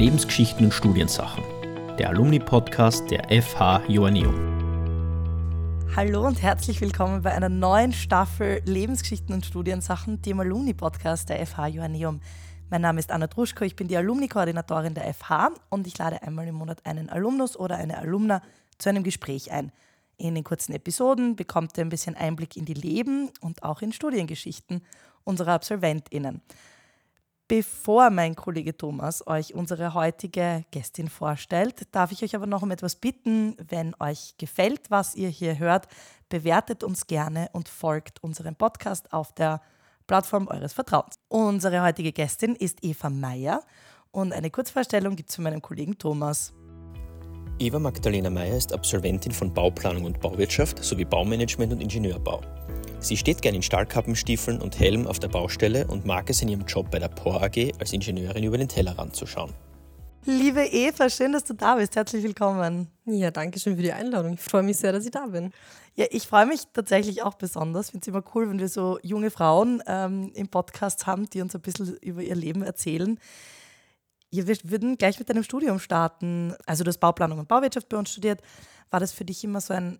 Lebensgeschichten und Studiensachen, der Alumni-Podcast der FH Joanneum. Hallo und herzlich willkommen bei einer neuen Staffel Lebensgeschichten und Studiensachen, dem Alumni-Podcast der FH Joanneum. Mein Name ist Anna Druschko, ich bin die Alumni-Koordinatorin der FH und ich lade einmal im Monat einen Alumnus oder eine Alumna zu einem Gespräch ein. In den kurzen Episoden bekommt ihr ein bisschen Einblick in die Leben und auch in Studiengeschichten unserer AbsolventInnen. Bevor mein Kollege Thomas euch unsere heutige Gästin vorstellt, darf ich euch aber noch um etwas bitten. Wenn euch gefällt, was ihr hier hört, bewertet uns gerne und folgt unserem Podcast auf der Plattform eures Vertrauens. Unsere heutige Gästin ist Eva Meyer und eine Kurzvorstellung gibt es von meinem Kollegen Thomas. Eva Magdalena Meyer ist Absolventin von Bauplanung und Bauwirtschaft sowie Baumanagement und Ingenieurbau. Sie steht gern in Stahlkappenstiefeln und Helm auf der Baustelle und mag es in ihrem Job bei der POR AG als Ingenieurin über den Tellerrand zu schauen. Liebe Eva, schön, dass du da bist. Herzlich willkommen. Ja, danke schön für die Einladung. Ich freue mich sehr, dass ich da bin. Ja, ich freue mich tatsächlich auch besonders. Ich finde es immer cool, wenn wir so junge Frauen ähm, im Podcast haben, die uns ein bisschen über ihr Leben erzählen. Ja, wir würden gleich mit deinem Studium starten. Also du hast Bauplanung und Bauwirtschaft bei uns studiert. War das für dich immer so ein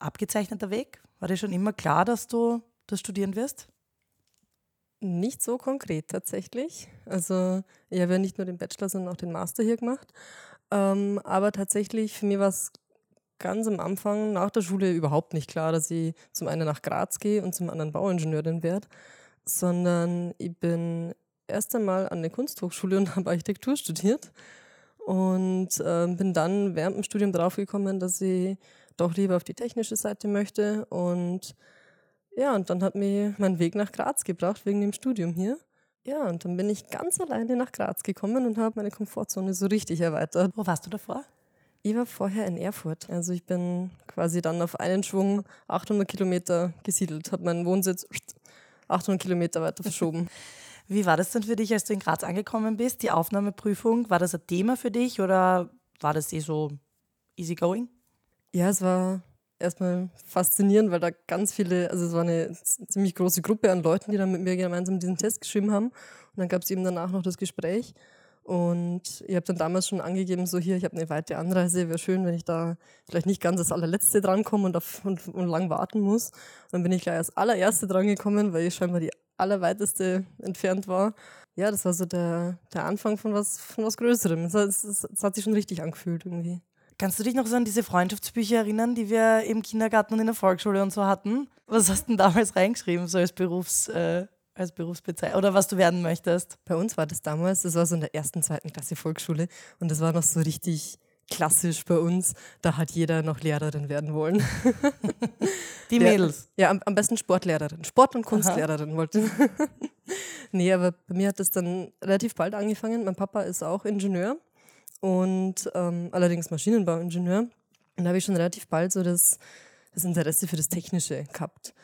abgezeichneter Weg? War dir schon immer klar, dass du das studieren wirst? Nicht so konkret tatsächlich. Also ich habe ja nicht nur den Bachelor, sondern auch den Master hier gemacht. Ähm, aber tatsächlich, für mich war es ganz am Anfang nach der Schule überhaupt nicht klar, dass ich zum einen nach Graz gehe und zum anderen Bauingenieurin werde, sondern ich bin erst einmal an der Kunsthochschule und habe Architektur studiert und äh, bin dann während dem Studium draufgekommen, dass ich doch lieber auf die technische Seite möchte. Und ja, und dann hat mich mein Weg nach Graz gebracht wegen dem Studium hier. Ja, und dann bin ich ganz alleine nach Graz gekommen und habe meine Komfortzone so richtig erweitert. Wo warst du davor? Ich war vorher in Erfurt. Also ich bin quasi dann auf einen Schwung 800 Kilometer gesiedelt, habe meinen Wohnsitz 800 Kilometer weiter verschoben. Wie war das denn für dich, als du in Graz angekommen bist? Die Aufnahmeprüfung, war das ein Thema für dich oder war das eh so easy going? Ja, es war erstmal faszinierend, weil da ganz viele, also es war eine ziemlich große Gruppe an Leuten, die dann mit mir gemeinsam diesen Test geschrieben haben. Und dann gab es eben danach noch das Gespräch. Und ich habe dann damals schon angegeben, so hier, ich habe eine weite Anreise, wäre schön, wenn ich da vielleicht nicht ganz als allerletzte drankomme und, und, und lang warten muss. Und dann bin ich gleich als allererste drangekommen, weil ich scheinbar die allerweiteste entfernt war. Ja, das war so der, der Anfang von was, von was Größerem. Es, es, es hat sich schon richtig angefühlt irgendwie. Kannst du dich noch so an diese Freundschaftsbücher erinnern, die wir im Kindergarten und in der Volksschule und so hatten? Was hast du denn damals reingeschrieben, so als Berufs, äh, als Berufsbezeichnung oder was du werden möchtest? Bei uns war das damals, das war so in der ersten, zweiten Klasse Volksschule und das war noch so richtig klassisch bei uns. Da hat jeder noch Lehrerin werden wollen. Die Mädels? ja, am, am, besten Sportlehrerin. Sport- und Kunstlehrerin Aha. wollte. nee, aber bei mir hat das dann relativ bald angefangen. Mein Papa ist auch Ingenieur und ähm, allerdings Maschinenbauingenieur. Und da habe ich schon relativ bald so das, das Interesse für das Technische gehabt.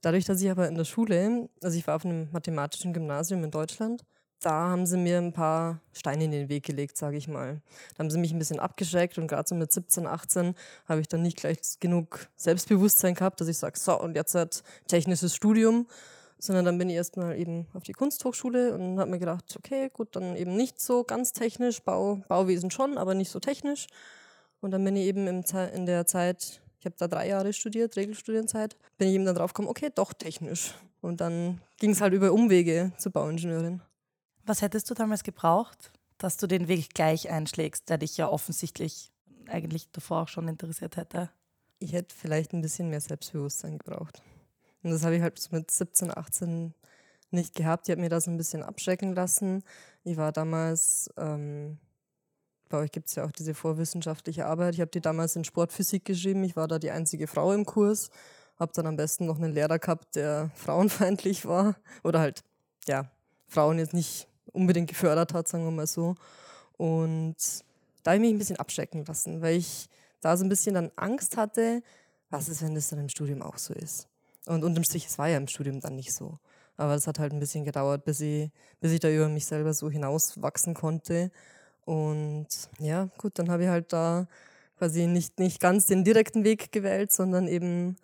Dadurch, dass ich aber in der Schule, also ich war auf einem mathematischen Gymnasium in Deutschland, da haben sie mir ein paar Steine in den Weg gelegt, sage ich mal. Da haben sie mich ein bisschen abgeschreckt und gerade so mit 17, 18 habe ich dann nicht gleich genug Selbstbewusstsein gehabt, dass ich sage, so und jetzt hat technisches Studium, sondern dann bin ich erstmal eben auf die Kunsthochschule und habe mir gedacht, okay, gut, dann eben nicht so ganz technisch, Bau, Bauwesen schon, aber nicht so technisch. Und dann bin ich eben im, in der Zeit, ich habe da drei Jahre studiert, Regelstudienzeit, bin ich eben dann drauf gekommen, okay, doch technisch. Und dann ging es halt über Umwege zur Bauingenieurin. Was hättest du damals gebraucht, dass du den Weg gleich einschlägst, der dich ja offensichtlich eigentlich davor auch schon interessiert hätte? Ich hätte vielleicht ein bisschen mehr Selbstbewusstsein gebraucht. Und das habe ich halt mit 17, 18 nicht gehabt. Ich habe mir das ein bisschen abschrecken lassen. Ich war damals, ähm, bei euch gibt es ja auch diese vorwissenschaftliche Arbeit. Ich habe die damals in Sportphysik geschrieben. Ich war da die einzige Frau im Kurs. Habe dann am besten noch einen Lehrer gehabt, der frauenfeindlich war. Oder halt, ja, Frauen jetzt nicht unbedingt gefördert hat, sagen wir mal so. Und da habe ich mich ein bisschen abschrecken lassen, weil ich da so ein bisschen dann Angst hatte, was ist, wenn das dann im Studium auch so ist. Und unterm Strich, es war ja im Studium dann nicht so. Aber es hat halt ein bisschen gedauert, bis ich, bis ich da über mich selber so hinauswachsen konnte. Und ja, gut, dann habe ich halt da quasi nicht, nicht ganz den direkten Weg gewählt, sondern eben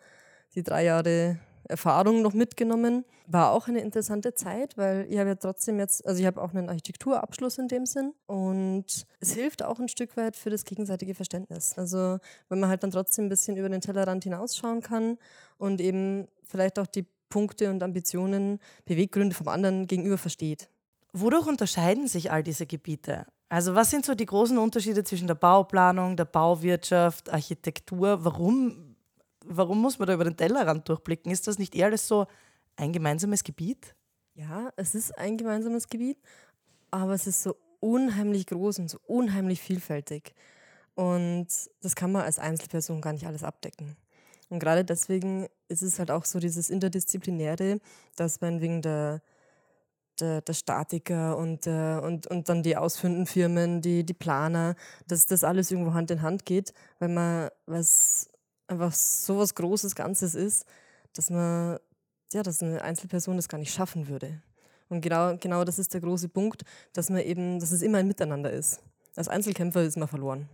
die drei Jahre Erfahrung noch mitgenommen. War auch eine interessante Zeit, weil ich habe ja trotzdem jetzt, also ich habe auch einen Architekturabschluss in dem Sinn und es hilft auch ein Stück weit für das gegenseitige Verständnis. Also wenn man halt dann trotzdem ein bisschen über den Tellerrand hinausschauen kann und eben vielleicht auch die Punkte und Ambitionen, Beweggründe vom anderen gegenüber versteht. Wodurch unterscheiden sich all diese Gebiete? Also was sind so die großen Unterschiede zwischen der Bauplanung, der Bauwirtschaft, Architektur? Warum, warum muss man da über den Tellerrand durchblicken? Ist das nicht eher alles so ein gemeinsames Gebiet? Ja, es ist ein gemeinsames Gebiet, aber es ist so unheimlich groß und so unheimlich vielfältig. Und das kann man als Einzelperson gar nicht alles abdecken. Und gerade deswegen ist es halt auch so dieses Interdisziplinäre, dass man wegen der der, der Statiker und, äh, und, und dann die ausführenden Firmen, die, die Planer, dass das alles irgendwo Hand in Hand geht, weil man was einfach so was Großes Ganzes ist, dass man, ja, dass eine Einzelperson das gar nicht schaffen würde. Und genau, genau das ist der große Punkt, dass man eben, dass es immer ein Miteinander ist. Als Einzelkämpfer ist man verloren.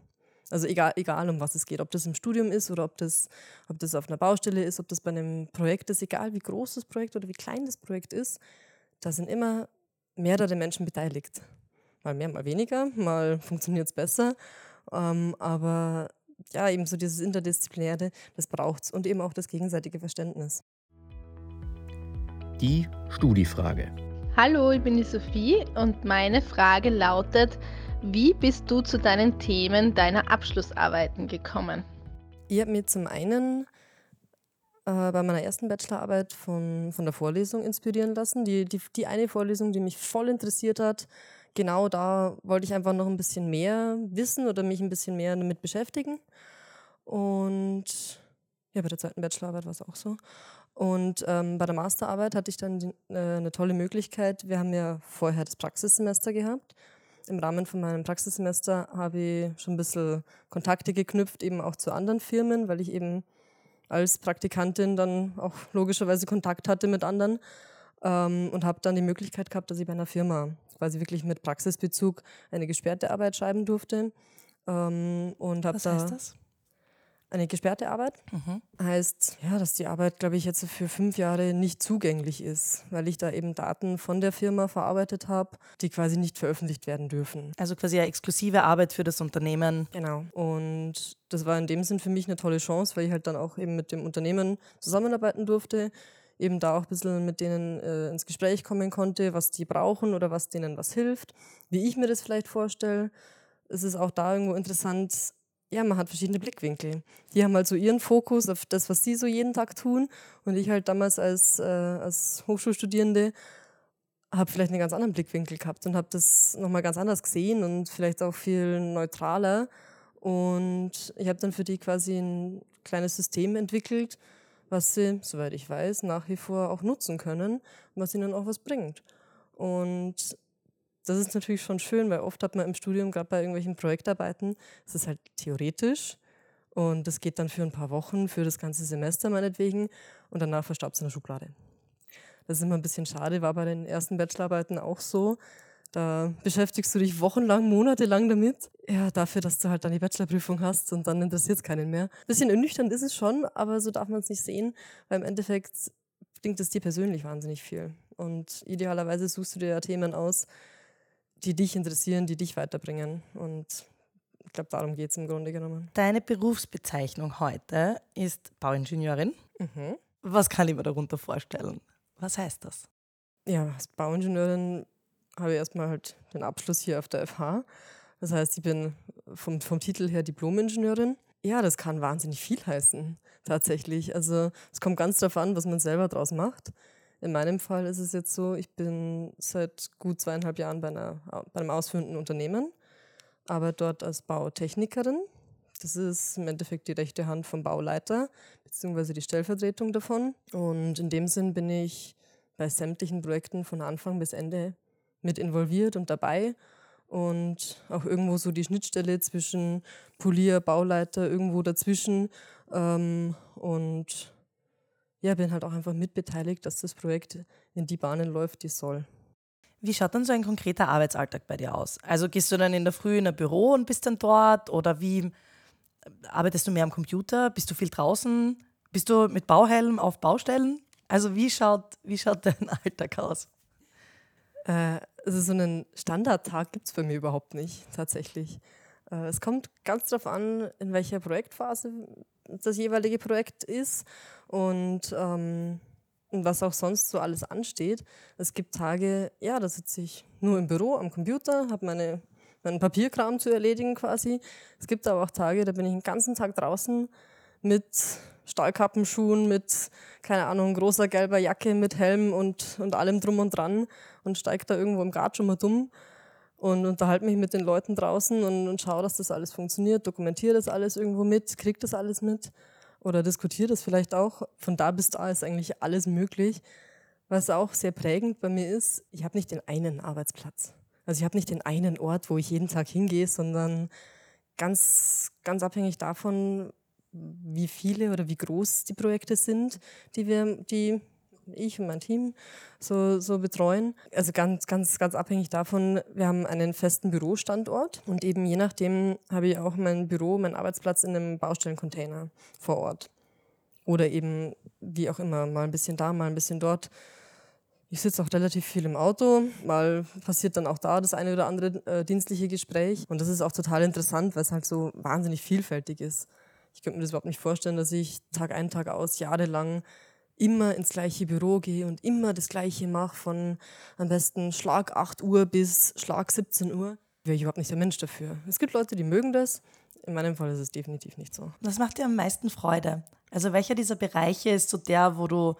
Also egal, egal um was es geht, ob das im Studium ist oder ob das, ob das auf einer Baustelle ist, ob das bei einem Projekt ist, egal wie groß das Projekt oder wie klein das Projekt ist, da sind immer mehrere Menschen beteiligt. Mal mehr, mal weniger, mal funktioniert es besser. Ähm, aber ja, eben so dieses Interdisziplinäre, das braucht es und eben auch das gegenseitige Verständnis. Die Studiefrage. Hallo, ich bin die Sophie und meine Frage lautet, wie bist du zu deinen Themen deiner Abschlussarbeiten gekommen? Ich habe mir zum einen äh, bei meiner ersten Bachelorarbeit von, von der Vorlesung inspirieren lassen. Die, die, die eine Vorlesung, die mich voll interessiert hat, genau da wollte ich einfach noch ein bisschen mehr wissen oder mich ein bisschen mehr damit beschäftigen. Und ja, bei der zweiten Bachelorarbeit war es auch so. Und ähm, bei der Masterarbeit hatte ich dann die, äh, eine tolle Möglichkeit. Wir haben ja vorher das Praxissemester gehabt. Im Rahmen von meinem Praxissemester habe ich schon ein bisschen Kontakte geknüpft, eben auch zu anderen Firmen, weil ich eben als Praktikantin dann auch logischerweise Kontakt hatte mit anderen ähm, und habe dann die Möglichkeit gehabt, dass ich bei einer Firma quasi wirklich mit Praxisbezug eine gesperrte Arbeit schreiben durfte. Ähm, und Was da heißt das? Eine gesperrte Arbeit Mhm. heißt, ja, dass die Arbeit, glaube ich, jetzt für fünf Jahre nicht zugänglich ist, weil ich da eben Daten von der Firma verarbeitet habe, die quasi nicht veröffentlicht werden dürfen. Also quasi eine exklusive Arbeit für das Unternehmen. Genau. Und das war in dem Sinn für mich eine tolle Chance, weil ich halt dann auch eben mit dem Unternehmen zusammenarbeiten durfte, eben da auch ein bisschen mit denen äh, ins Gespräch kommen konnte, was die brauchen oder was denen was hilft, wie ich mir das vielleicht vorstelle. Es ist auch da irgendwo interessant, ja, man hat verschiedene Blickwinkel. Die haben halt so ihren Fokus auf das, was sie so jeden Tag tun. Und ich halt damals als, äh, als Hochschulstudierende habe vielleicht einen ganz anderen Blickwinkel gehabt und habe das nochmal ganz anders gesehen und vielleicht auch viel neutraler. Und ich habe dann für die quasi ein kleines System entwickelt, was sie, soweit ich weiß, nach wie vor auch nutzen können und was ihnen auch was bringt. Und das ist natürlich schon schön, weil oft hat man im Studium, gerade bei irgendwelchen Projektarbeiten, es ist halt theoretisch und das geht dann für ein paar Wochen, für das ganze Semester meinetwegen und danach verstaubt es in der Schublade. Das ist immer ein bisschen schade, war bei den ersten Bachelorarbeiten auch so. Da beschäftigst du dich wochenlang, monatelang damit. Ja, dafür, dass du halt dann die Bachelorprüfung hast und dann interessiert es keinen mehr. Bisschen ernüchternd ist es schon, aber so darf man es nicht sehen, weil im Endeffekt bringt es dir persönlich wahnsinnig viel. Und idealerweise suchst du dir ja Themen aus, die dich interessieren, die dich weiterbringen. Und ich glaube, darum geht es im Grunde genommen. Deine Berufsbezeichnung heute ist Bauingenieurin. Mhm. Was kann ich mir darunter vorstellen? Was heißt das? Ja, als Bauingenieurin habe ich erstmal halt den Abschluss hier auf der FH. Das heißt, ich bin vom, vom Titel her Diplom-Ingenieurin. Ja, das kann wahnsinnig viel heißen, tatsächlich. Also es kommt ganz darauf an, was man selber draus macht. In meinem Fall ist es jetzt so, ich bin seit gut zweieinhalb Jahren bei, einer, bei einem ausführenden Unternehmen, arbeite dort als Bautechnikerin. Das ist im Endeffekt die rechte Hand vom Bauleiter, beziehungsweise die Stellvertretung davon. Und in dem Sinn bin ich bei sämtlichen Projekten von Anfang bis Ende mit involviert und dabei. Und auch irgendwo so die Schnittstelle zwischen Polier, Bauleiter, irgendwo dazwischen. Ähm, und ja, bin halt auch einfach mitbeteiligt, dass das Projekt in die Bahnen läuft, die soll. Wie schaut dann so ein konkreter Arbeitsalltag bei dir aus? Also gehst du dann in der Früh in ein Büro und bist dann dort oder wie arbeitest du mehr am Computer? Bist du viel draußen? Bist du mit Bauhelm auf Baustellen? Also wie schaut, wie schaut dein Alltag aus? Äh, also so einen Standardtag gibt es bei mir überhaupt nicht, tatsächlich. Äh, es kommt ganz darauf an, in welcher Projektphase das jeweilige Projekt ist und ähm, was auch sonst so alles ansteht. Es gibt Tage, ja, da sitze ich nur im Büro am Computer, habe meine, meinen Papierkram zu erledigen quasi. Es gibt aber auch Tage, da bin ich den ganzen Tag draußen mit Stahlkappenschuhen, mit, keine Ahnung, großer gelber Jacke, mit Helm und, und allem drum und dran und steige da irgendwo im Gat schon mal dumm und unterhalte mich mit den Leuten draußen und, und schaue, dass das alles funktioniert, dokumentiere das alles irgendwo mit, kriege das alles mit oder diskutiere das vielleicht auch. Von da bis da ist eigentlich alles möglich. Was auch sehr prägend bei mir ist, ich habe nicht den einen Arbeitsplatz. Also ich habe nicht den einen Ort, wo ich jeden Tag hingehe, sondern ganz, ganz abhängig davon, wie viele oder wie groß die Projekte sind, die wir, die ich und mein Team so, so betreuen. Also ganz, ganz, ganz abhängig davon, wir haben einen festen Bürostandort und eben je nachdem habe ich auch mein Büro, meinen Arbeitsplatz in einem Baustellencontainer vor Ort. Oder eben, wie auch immer, mal ein bisschen da, mal ein bisschen dort. Ich sitze auch relativ viel im Auto, mal passiert dann auch da das eine oder andere äh, dienstliche Gespräch. Und das ist auch total interessant, weil es halt so wahnsinnig vielfältig ist. Ich könnte mir das überhaupt nicht vorstellen, dass ich Tag ein, Tag aus, jahrelang immer ins gleiche Büro gehe und immer das Gleiche mache, von am besten Schlag 8 Uhr bis Schlag 17 Uhr, wäre ich überhaupt nicht der Mensch dafür. Es gibt Leute, die mögen das. In meinem Fall ist es definitiv nicht so. Was macht dir am meisten Freude? Also welcher dieser Bereiche ist so der, wo du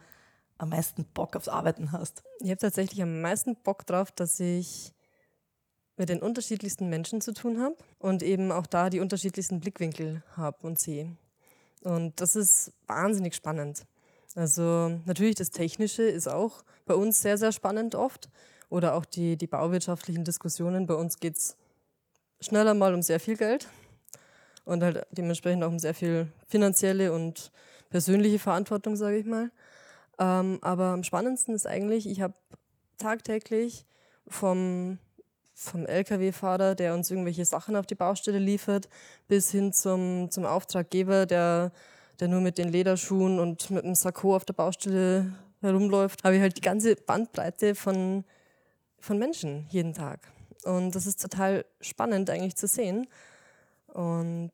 am meisten Bock aufs Arbeiten hast? Ich habe tatsächlich am meisten Bock drauf, dass ich mit den unterschiedlichsten Menschen zu tun habe und eben auch da die unterschiedlichsten Blickwinkel habe und sehe. Und das ist wahnsinnig spannend. Also natürlich das Technische ist auch bei uns sehr, sehr spannend oft. Oder auch die, die bauwirtschaftlichen Diskussionen. Bei uns geht es schneller mal um sehr viel Geld und halt dementsprechend auch um sehr viel finanzielle und persönliche Verantwortung, sage ich mal. Ähm, aber am spannendsten ist eigentlich, ich habe tagtäglich vom, vom Lkw-Fahrer, der uns irgendwelche Sachen auf die Baustelle liefert, bis hin zum, zum Auftraggeber, der der nur mit den Lederschuhen und mit dem Sakko auf der Baustelle herumläuft, habe ich halt die ganze Bandbreite von, von Menschen jeden Tag. Und das ist total spannend eigentlich zu sehen. Und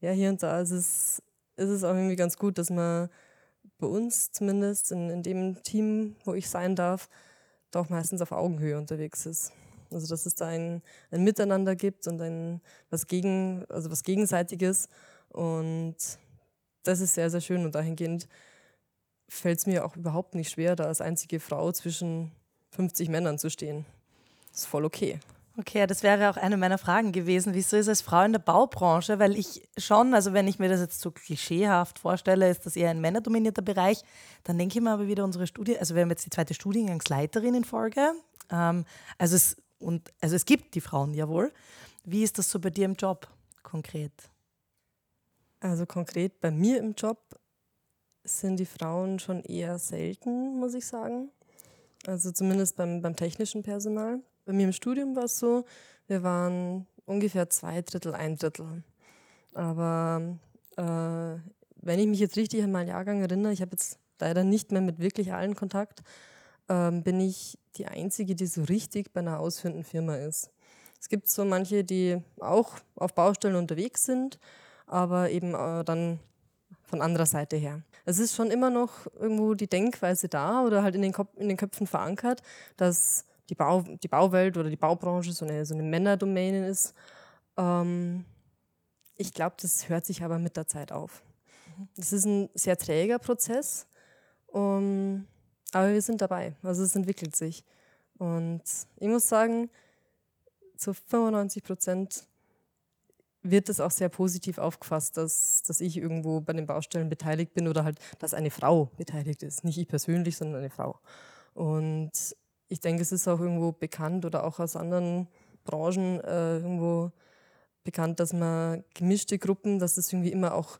ja, hier und da ist es, ist es auch irgendwie ganz gut, dass man bei uns zumindest in, in dem Team, wo ich sein darf, doch meistens auf Augenhöhe unterwegs ist. Also dass es da ein, ein Miteinander gibt und ein was gegen, also was Gegenseitiges. Und das ist sehr, sehr schön und dahingehend fällt es mir auch überhaupt nicht schwer, da als einzige Frau zwischen 50 Männern zu stehen. Das ist voll okay. Okay, das wäre auch eine meiner Fragen gewesen. Wieso ist es Frau in der Baubranche? Weil ich schon, also wenn ich mir das jetzt so klischeehaft vorstelle, ist das eher ein männerdominierter Bereich. Dann denke ich mir aber wieder unsere Studie, also wir haben jetzt die zweite Studiengangsleiterin in Folge. Ähm, also, es, und, also es gibt die Frauen, jawohl. Wie ist das so bei dir im Job konkret? Also konkret bei mir im Job sind die Frauen schon eher selten, muss ich sagen. Also zumindest beim, beim technischen Personal. Bei mir im Studium war es so, wir waren ungefähr zwei Drittel, ein Drittel. Aber äh, wenn ich mich jetzt richtig an meinen Jahrgang erinnere, ich habe jetzt leider nicht mehr mit wirklich allen Kontakt, äh, bin ich die Einzige, die so richtig bei einer ausführenden Firma ist. Es gibt so manche, die auch auf Baustellen unterwegs sind, aber eben äh, dann von anderer Seite her. Es ist schon immer noch irgendwo die Denkweise da oder halt in den, Kopf, in den Köpfen verankert, dass die, Bau, die Bauwelt oder die Baubranche so eine, so eine Männerdomäne ist. Ähm, ich glaube, das hört sich aber mit der Zeit auf. Das ist ein sehr träger Prozess, um, aber wir sind dabei. Also es entwickelt sich. Und ich muss sagen, zu 95 Prozent wird es auch sehr positiv aufgefasst, dass, dass ich irgendwo bei den Baustellen beteiligt bin oder halt, dass eine Frau beteiligt ist. Nicht ich persönlich, sondern eine Frau. Und ich denke, es ist auch irgendwo bekannt oder auch aus anderen Branchen äh, irgendwo bekannt, dass man gemischte Gruppen, dass das irgendwie immer auch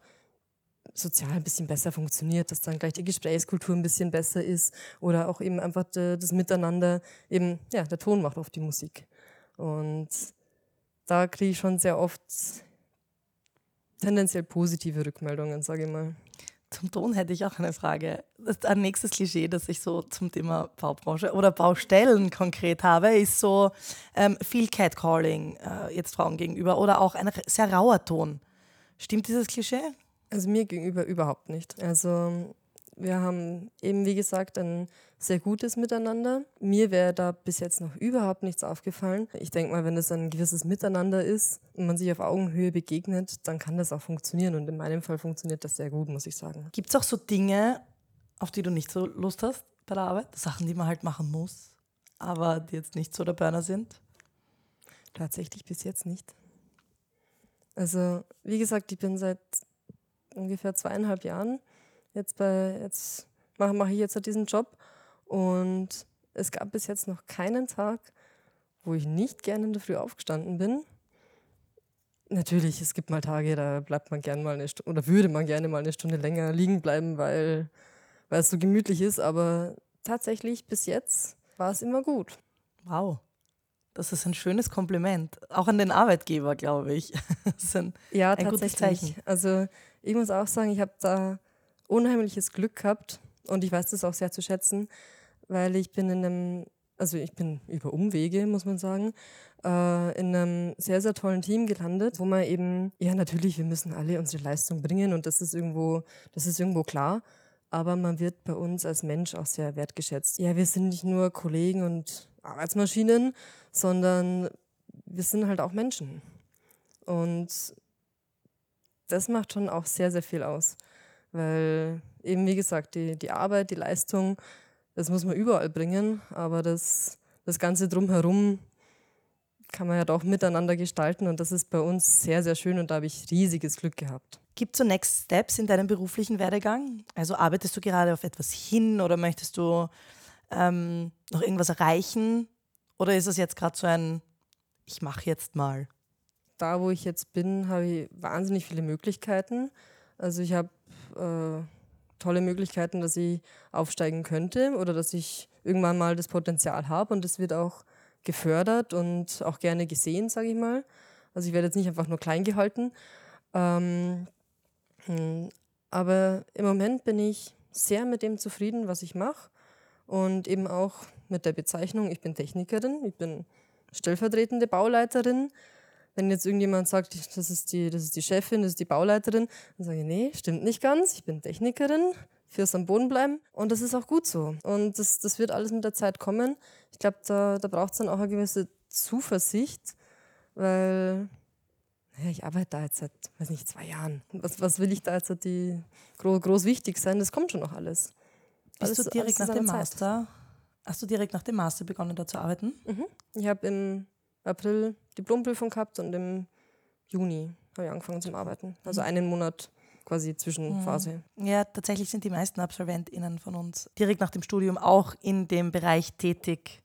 sozial ein bisschen besser funktioniert, dass dann gleich die Gesprächskultur ein bisschen besser ist oder auch eben einfach das Miteinander, eben, ja, der Ton macht oft die Musik. Und da kriege ich schon sehr oft tendenziell positive Rückmeldungen, sage ich mal. Zum Ton hätte ich auch eine Frage. Das ein nächstes Klischee, das ich so zum Thema Baubranche oder Baustellen konkret habe, ist so ähm, viel Catcalling äh, jetzt Frauen gegenüber oder auch ein sehr rauer Ton. Stimmt dieses Klischee? Also mir gegenüber überhaupt nicht. Also wir haben eben, wie gesagt, ein sehr gutes Miteinander. Mir wäre da bis jetzt noch überhaupt nichts aufgefallen. Ich denke mal, wenn es ein gewisses Miteinander ist und man sich auf Augenhöhe begegnet, dann kann das auch funktionieren. Und in meinem Fall funktioniert das sehr gut, muss ich sagen. Gibt es auch so Dinge, auf die du nicht so Lust hast bei der Arbeit? Sachen, die man halt machen muss, aber die jetzt nicht so der Burner sind? Tatsächlich bis jetzt nicht. Also, wie gesagt, ich bin seit ungefähr zweieinhalb Jahren jetzt bei, jetzt mache, mache ich jetzt halt diesen Job und es gab bis jetzt noch keinen Tag, wo ich nicht gerne in der Früh aufgestanden bin. Natürlich, es gibt mal Tage, da bleibt man gerne mal eine Stunde oder würde man gerne mal eine Stunde länger liegen bleiben, weil, weil es so gemütlich ist. Aber tatsächlich bis jetzt war es immer gut. Wow. Das ist ein schönes Kompliment. Auch an den Arbeitgeber, glaube ich. Das ist ein, ja, ein gutes Zeichen. Also ich muss auch sagen, ich habe da unheimliches Glück gehabt und ich weiß das auch sehr zu schätzen, weil ich bin in einem, also ich bin über Umwege, muss man sagen, äh, in einem sehr, sehr tollen Team gelandet, wo man eben, ja natürlich, wir müssen alle unsere Leistung bringen und das ist irgendwo, das ist irgendwo klar. Aber man wird bei uns als Mensch auch sehr wertgeschätzt. Ja, wir sind nicht nur Kollegen und Arbeitsmaschinen, sondern wir sind halt auch Menschen. Und das macht schon auch sehr, sehr viel aus. Weil eben, wie gesagt, die, die Arbeit, die Leistung, das muss man überall bringen, aber das, das Ganze drumherum kann man ja doch miteinander gestalten und das ist bei uns sehr, sehr schön und da habe ich riesiges Glück gehabt. Gibt es so Next Steps in deinem beruflichen Werdegang? Also arbeitest du gerade auf etwas hin oder möchtest du ähm, noch irgendwas erreichen? Oder ist es jetzt gerade so ein, ich mache jetzt mal? Da, wo ich jetzt bin, habe ich wahnsinnig viele Möglichkeiten. Also ich habe äh, tolle Möglichkeiten, dass ich aufsteigen könnte oder dass ich irgendwann mal das Potenzial habe und das wird auch gefördert und auch gerne gesehen, sage ich mal. Also ich werde jetzt nicht einfach nur klein gehalten. Ähm, hm, aber im Moment bin ich sehr mit dem zufrieden, was ich mache und eben auch mit der Bezeichnung, ich bin Technikerin, ich bin stellvertretende Bauleiterin wenn jetzt irgendjemand sagt, das ist, die, das ist die Chefin, das ist die Bauleiterin, dann sage ich, nee, stimmt nicht ganz, ich bin Technikerin, fürs am Boden bleiben. Und das ist auch gut so. Und das, das wird alles mit der Zeit kommen. Ich glaube, da, da braucht es dann auch eine gewisse Zuversicht, weil ja, ich arbeite da jetzt seit, weiß nicht, zwei Jahren. Was, was will ich da jetzt halt die groß, groß wichtig sein? Das kommt schon noch alles. Bist alles, du direkt nach dem Master? Hast du direkt nach dem Master begonnen, da zu arbeiten? Mhm. Ich habe im April Diplomprüfung gehabt und im Juni habe ich angefangen zu arbeiten. Also einen Monat quasi Zwischenphase. Mhm. Ja, tatsächlich sind die meisten AbsolventInnen von uns direkt nach dem Studium auch in dem Bereich tätig,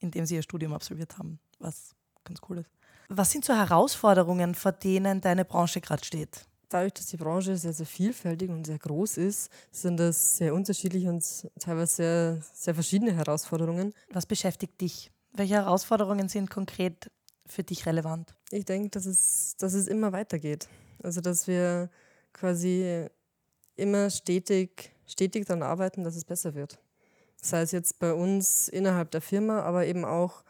in dem sie ihr Studium absolviert haben, was ganz cool ist. Was sind so Herausforderungen, vor denen deine Branche gerade steht? Dadurch, dass die Branche sehr, sehr vielfältig und sehr groß ist, sind das sehr unterschiedliche und teilweise sehr, sehr verschiedene Herausforderungen. Was beschäftigt dich? Welche Herausforderungen sind konkret für dich relevant? Ich denke, dass es, dass es immer weitergeht. Also, dass wir quasi immer stetig, stetig daran arbeiten, dass es besser wird. Sei es jetzt bei uns innerhalb der Firma, aber eben auch,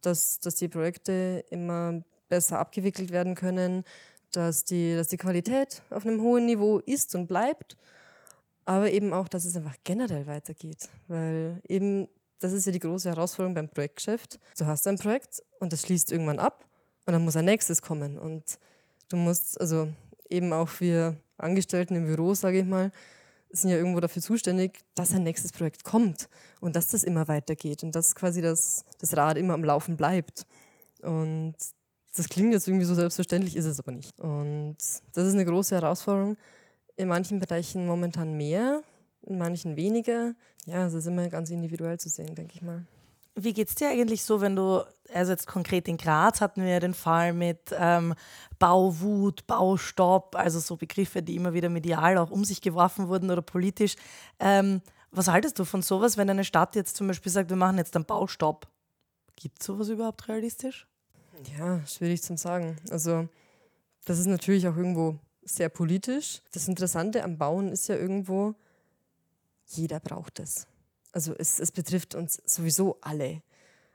dass, dass die Projekte immer besser abgewickelt werden können, dass die, dass die Qualität auf einem hohen Niveau ist und bleibt, aber eben auch, dass es einfach generell weitergeht. Weil eben das ist ja die große Herausforderung beim Projektgeschäft. Du hast ein Projekt und das schließt irgendwann ab und dann muss ein nächstes kommen. Und du musst, also eben auch wir Angestellten im Büro, sage ich mal, sind ja irgendwo dafür zuständig, dass ein nächstes Projekt kommt und dass das immer weitergeht und dass quasi das, das Rad immer am Laufen bleibt. Und das klingt jetzt irgendwie so selbstverständlich, ist es aber nicht. Und das ist eine große Herausforderung. In manchen Bereichen momentan mehr, in manchen weniger. Ja, es ist immer ganz individuell zu sehen, denke ich mal. Wie geht es dir eigentlich so, wenn du, also jetzt konkret in Graz hatten wir ja den Fall mit ähm, Bauwut, Baustopp, also so Begriffe, die immer wieder medial auch um sich geworfen wurden oder politisch. Ähm, was haltest du von sowas, wenn eine Stadt jetzt zum Beispiel sagt, wir machen jetzt einen Baustopp? Gibt es sowas überhaupt realistisch? Ja, schwierig zu sagen. Also, das ist natürlich auch irgendwo sehr politisch. Das Interessante am Bauen ist ja irgendwo, jeder braucht es. Also es, es betrifft uns sowieso alle.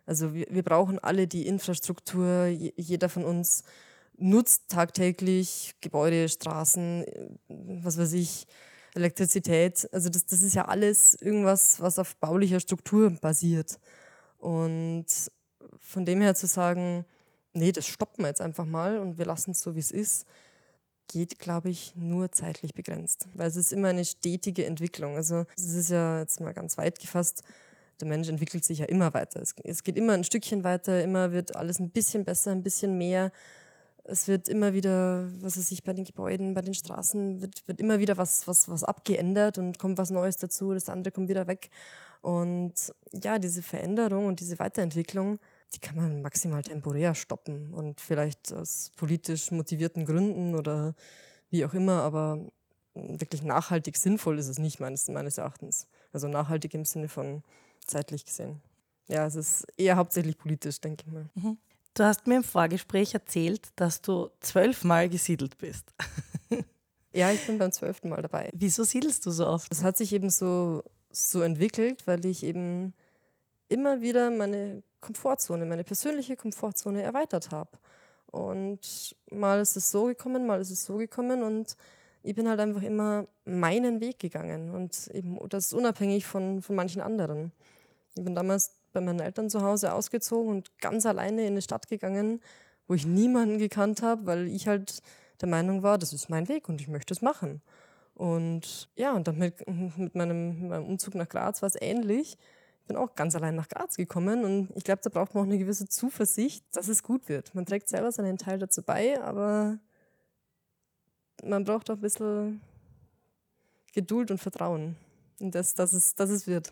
Also wir, wir brauchen alle die Infrastruktur, jeder von uns nutzt tagtäglich Gebäude, Straßen, was weiß ich, Elektrizität. Also das, das ist ja alles irgendwas, was auf baulicher Struktur basiert. Und von dem her zu sagen, nee, das stoppen wir jetzt einfach mal und wir lassen es so, wie es ist, geht, glaube ich, nur zeitlich begrenzt. Weil es ist immer eine stetige Entwicklung. Also es ist ja jetzt mal ganz weit gefasst, der Mensch entwickelt sich ja immer weiter. Es, geht immer ein Stückchen weiter, immer wird alles ein bisschen besser, ein bisschen mehr. Es wird immer wieder, was weiß ich, bei den Gebäuden, bei den Straßen, wird, wird immer wieder was, was, was abgeändert und kommt was Neues dazu, das andere kommt wieder weg. Und ja, diese Veränderung und diese Weiterentwicklung, die kann man maximal temporär stoppen und vielleicht aus politisch motivierten Gründen oder wie auch immer, aber wirklich nachhaltig sinnvoll ist es nicht meines, meines Erachtens. Also nachhaltig im Sinne von zeitlich gesehen. Ja, es ist eher hauptsächlich politisch, denke ich mal. Mhm. Du hast mir im Vorgespräch erzählt, dass du zwölfmal gesiedelt bist. ja, ich bin beim zwölften Mal dabei. Wieso siedelst du so oft? Das hat sich eben so, so entwickelt, weil ich eben immer wieder meine Komfortzone, meine persönliche Komfortzone erweitert habe. Und mal ist es so gekommen, mal ist es so gekommen und ich bin halt einfach immer meinen Weg gegangen und eben das unabhängig von, von manchen anderen. Ich bin damals bei meinen Eltern zu Hause ausgezogen und ganz alleine in eine Stadt gegangen, wo ich niemanden gekannt habe, weil ich halt der Meinung war, das ist mein Weg und ich möchte es machen. Und ja, und dann mit, mit, meinem, mit meinem Umzug nach Graz war es ähnlich. Ich bin auch ganz allein nach Graz gekommen und ich glaube, da braucht man auch eine gewisse Zuversicht, dass es gut wird. Man trägt selber seinen Teil dazu bei, aber man braucht auch ein bisschen Geduld und Vertrauen in das, dass es, dass es wird.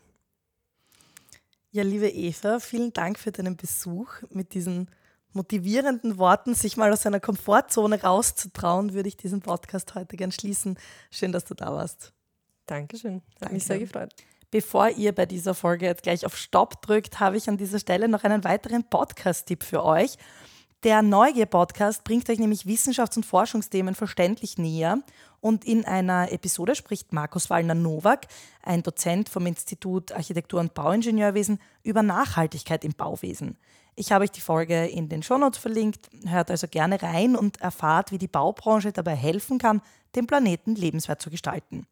Ja, liebe Eva, vielen Dank für deinen Besuch mit diesen motivierenden Worten, sich mal aus seiner Komfortzone rauszutrauen, würde ich diesen Podcast heute gern schließen. Schön, dass du da warst. Dankeschön. Hat Danke. mich sehr gefreut. Bevor ihr bei dieser Folge jetzt gleich auf Stopp drückt, habe ich an dieser Stelle noch einen weiteren Podcast-Tipp für euch. Der Neugier-Podcast bringt euch nämlich Wissenschafts- und Forschungsthemen verständlich näher. Und in einer Episode spricht Markus Wallner-Nowak, ein Dozent vom Institut Architektur- und Bauingenieurwesen, über Nachhaltigkeit im Bauwesen. Ich habe euch die Folge in den Shownotes verlinkt. Hört also gerne rein und erfahrt, wie die Baubranche dabei helfen kann, den Planeten lebenswert zu gestalten.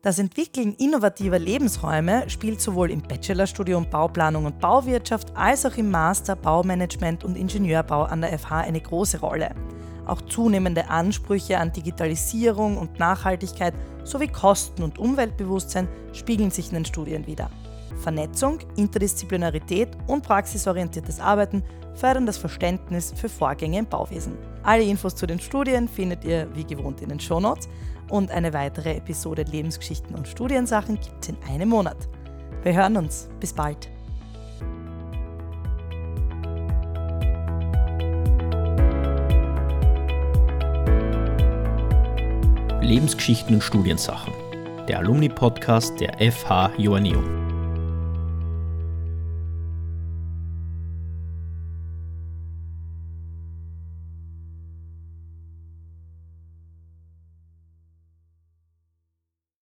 Das Entwickeln innovativer Lebensräume spielt sowohl im Bachelorstudium Bauplanung und Bauwirtschaft als auch im Master Baumanagement und Ingenieurbau an der FH eine große Rolle. Auch zunehmende Ansprüche an Digitalisierung und Nachhaltigkeit sowie Kosten- und Umweltbewusstsein spiegeln sich in den Studien wider. Vernetzung, Interdisziplinarität und praxisorientiertes Arbeiten fördern das Verständnis für Vorgänge im Bauwesen. Alle Infos zu den Studien findet ihr wie gewohnt in den Shownotes und eine weitere Episode Lebensgeschichten und Studiensachen gibt es in einem Monat. Wir hören uns. Bis bald. Lebensgeschichten und Studiensachen. Der Alumni-Podcast der FH Joanneum.